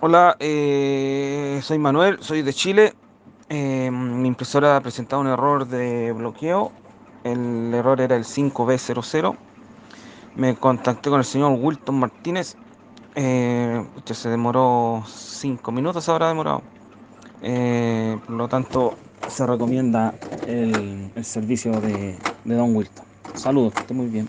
Hola, eh, soy Manuel, soy de Chile. Eh, mi impresora ha presentado un error de bloqueo. El error era el 5B00. Me contacté con el señor Wilton Martínez. Eh, se demoró 5 minutos, habrá demorado. Eh, por lo tanto, se recomienda el, el servicio de, de Don Wilton. Saludos, que esté muy bien.